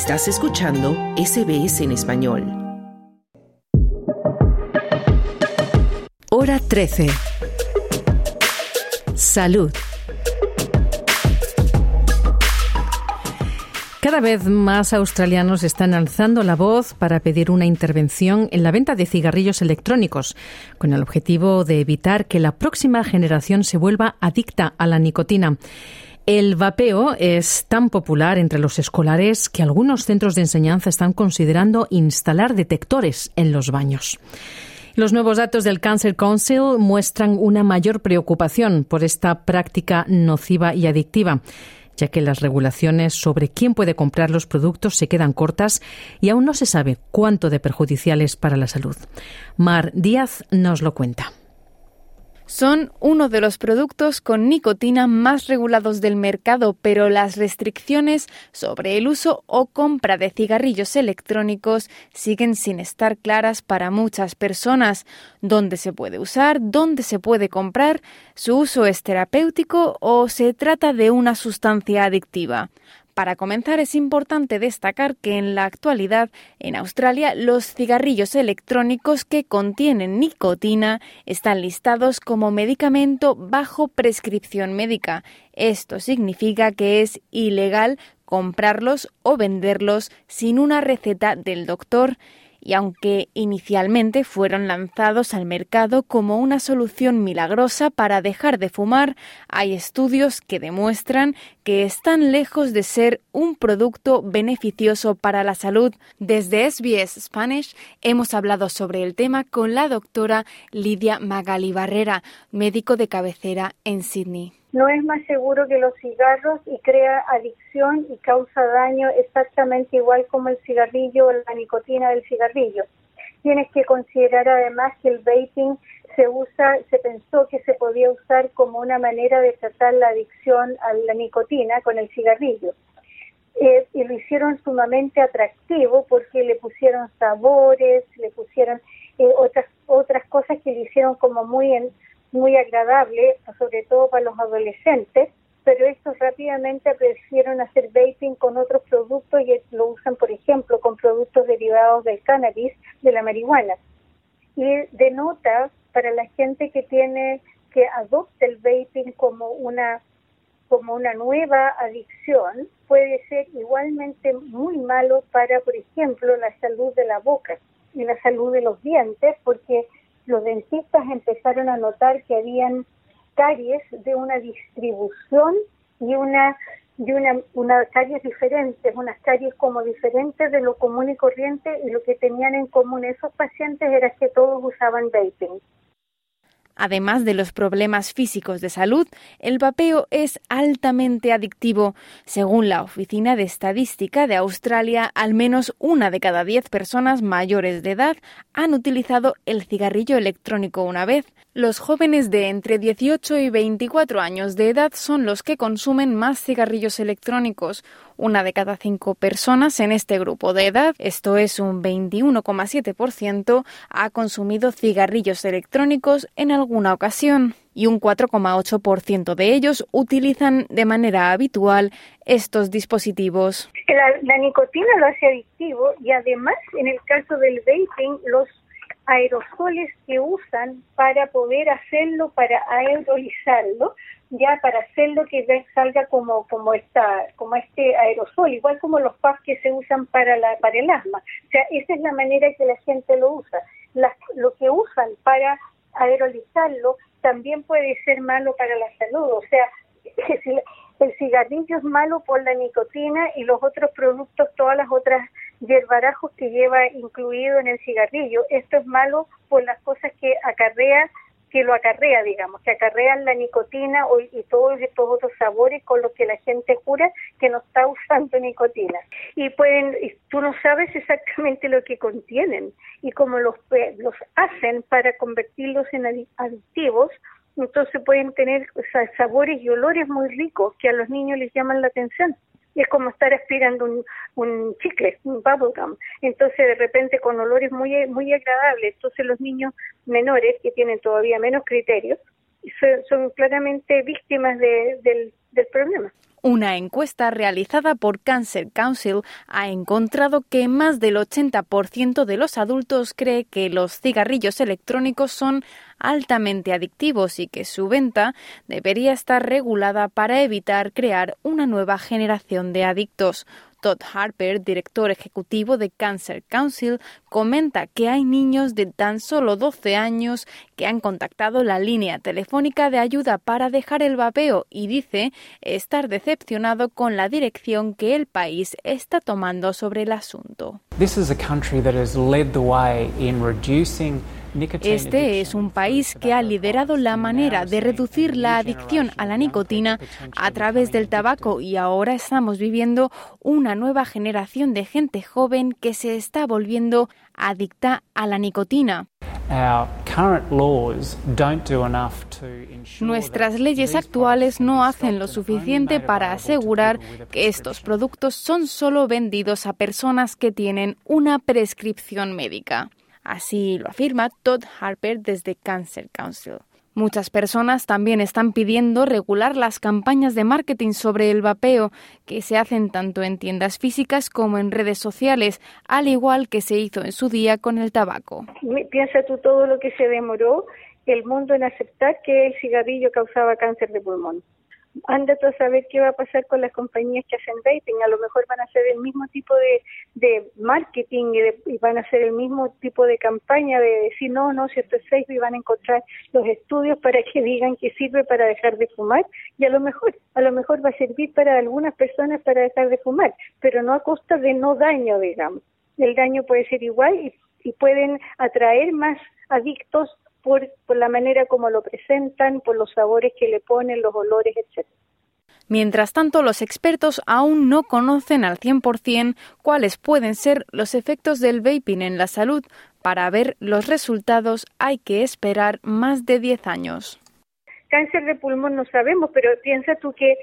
Estás escuchando SBS en español. Hora 13. Salud. Cada vez más australianos están alzando la voz para pedir una intervención en la venta de cigarrillos electrónicos, con el objetivo de evitar que la próxima generación se vuelva adicta a la nicotina. El vapeo es tan popular entre los escolares que algunos centros de enseñanza están considerando instalar detectores en los baños. Los nuevos datos del Cancer Council muestran una mayor preocupación por esta práctica nociva y adictiva ya que las regulaciones sobre quién puede comprar los productos se quedan cortas y aún no se sabe cuánto de perjudiciales para la salud. Mar Díaz nos lo cuenta. Son uno de los productos con nicotina más regulados del mercado, pero las restricciones sobre el uso o compra de cigarrillos electrónicos siguen sin estar claras para muchas personas. ¿Dónde se puede usar? ¿Dónde se puede comprar? ¿Su uso es terapéutico o se trata de una sustancia adictiva? Para comenzar, es importante destacar que en la actualidad en Australia los cigarrillos electrónicos que contienen nicotina están listados como medicamento bajo prescripción médica. Esto significa que es ilegal comprarlos o venderlos sin una receta del doctor y aunque inicialmente fueron lanzados al mercado como una solución milagrosa para dejar de fumar, hay estudios que demuestran que están lejos de ser un producto beneficioso para la salud. Desde SBS Spanish hemos hablado sobre el tema con la doctora Lidia Magali Barrera, médico de cabecera en Sydney no es más seguro que los cigarros y crea adicción y causa daño exactamente igual como el cigarrillo o la nicotina del cigarrillo. Tienes que considerar además que el vaping se usa, se pensó que se podía usar como una manera de tratar la adicción a la nicotina con el cigarrillo. Eh, y lo hicieron sumamente atractivo porque le pusieron sabores, le pusieron eh, otras otras cosas que le hicieron como muy en, muy agradable, sobre todo para los adolescentes, pero estos rápidamente prefieren hacer vaping con otros productos y lo usan, por ejemplo, con productos derivados del cannabis, de la marihuana. Y denota para la gente que tiene que adopta el vaping como una como una nueva adicción, puede ser igualmente muy malo para, por ejemplo, la salud de la boca y la salud de los dientes, porque los dentistas empezaron a notar que habían caries de una distribución y una y una, caries diferentes, unas caries como diferentes de lo común y corriente y lo que tenían en común esos pacientes era que todos usaban vaping. Además de los problemas físicos de salud, el vapeo es altamente adictivo. Según la Oficina de Estadística de Australia, al menos una de cada diez personas mayores de edad han utilizado el cigarrillo electrónico una vez. Los jóvenes de entre 18 y 24 años de edad son los que consumen más cigarrillos electrónicos. Una de cada cinco personas en este grupo de edad, esto es un 21,7%, ha consumido cigarrillos electrónicos en alguna ocasión y un 4,8% de ellos utilizan de manera habitual estos dispositivos. La, nicotina lo hace adictivo y además en el caso del vaping los aerosoles que usan para poder hacerlo, para aerolizarlo, ya para hacerlo que salga como como como este aerosol, igual como los PAS que se usan para la para el asma. O sea, esa es la manera que la gente lo usa. lo que usan para aerolizarlo también puede ser malo para la salud. O sea, el cigarrillo es malo por la nicotina y los otros productos, todas las otras hierbarajos que lleva incluido en el cigarrillo. Esto es malo por las cosas que acarrea, que lo acarrea, digamos, que acarrean la nicotina y todos estos otros sabores con los que la gente jura que no está usando nicotina. Y pueden, tú no sabes exactamente lo que contienen y cómo los, los hacen para convertirlos en adictivos entonces pueden tener sabores y olores muy ricos que a los niños les llaman la atención es como estar aspirando un, un chicle, un bubblegum. Entonces, de repente, con olores muy, muy agradables. Entonces, los niños menores, que tienen todavía menos criterios, son, claramente víctimas del Una encuesta realizada por Cancer Council ha encontrado que más del 80% de los adultos cree que los cigarrillos electrónicos son altamente adictivos y que su venta debería estar regulada para evitar crear una nueva generación de adictos. Todd Harper, director ejecutivo de Cancer Council, comenta que hay niños de tan solo 12 años que han contactado la línea telefónica de ayuda para dejar el vapeo y dice estar decepcionado con la dirección que el país está tomando sobre el asunto. Este es un país que ha liderado la manera de reducir la adicción a la nicotina a través del tabaco. y ahora estamos viviendo una nueva generación de gente joven que se está volviendo adicta a la nicotina. Nuestras leyes actuales no hacen lo suficiente para asegurar que estos productos son solo vendidos a personas que tienen una prescripción médica. Así lo afirma Todd Harper desde Cancer Council. Muchas personas también están pidiendo regular las campañas de marketing sobre el vapeo que se hacen tanto en tiendas físicas como en redes sociales, al igual que se hizo en su día con el tabaco. Piensa tú todo lo que se demoró el mundo en aceptar que el cigarrillo causaba cáncer de pulmón anda a saber qué va a pasar con las compañías que hacen vaping. A lo mejor van a hacer el mismo tipo de, de marketing y, van a hacer el mismo tipo de campaña de decir, no, no, si esto es safe y van a encontrar los estudios para que digan que sirve para dejar de fumar y a lo mejor, a lo mejor va a servir para algunas personas para dejar de fumar, pero no a costa de no daño, digamos. El daño puede ser igual y, y pueden atraer más adictos por, la manera como lo presentan, por los sabores que le ponen, los olores, etc. Mientras tanto, los expertos aún no conocen al 100% cuáles pueden ser los efectos del vaping en la salud. Para ver los resultados hay que esperar más de 10 años. Cáncer de pulmón no sabemos, pero piensa tú que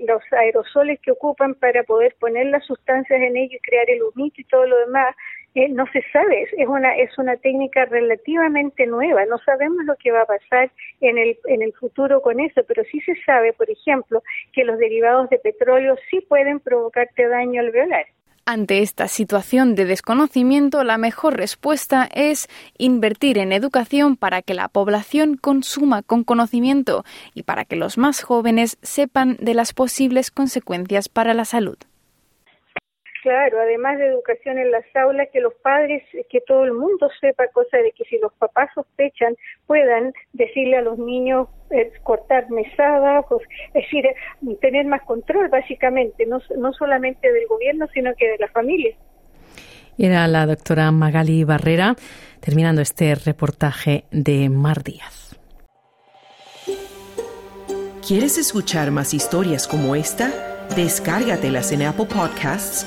los aerosoles que ocupan para poder poner las sustancias en ellos y crear el humito y todo lo demás eh, no se sabe, es una, es una técnica relativamente nueva, no sabemos lo que va a pasar en el, en el futuro con eso, pero sí se sabe, por ejemplo, que los derivados de petróleo sí pueden provocarte daño alveolar. Ante esta situación de desconocimiento, la mejor respuesta es invertir en educación para que la población consuma con conocimiento y para que los más jóvenes sepan de las posibles consecuencias para la salud. Claro, además de educación en las aulas, que los padres, que todo el mundo sepa, cosa de que si los papás sospechan, puedan decirle a los niños eh, cortar mesadas, es decir, tener más control básicamente, no, no solamente del gobierno, sino que de la familia. Era la doctora Magali Barrera terminando este reportaje de Mar Díaz. ¿Quieres escuchar más historias como esta? Descárgatelas en Apple Podcasts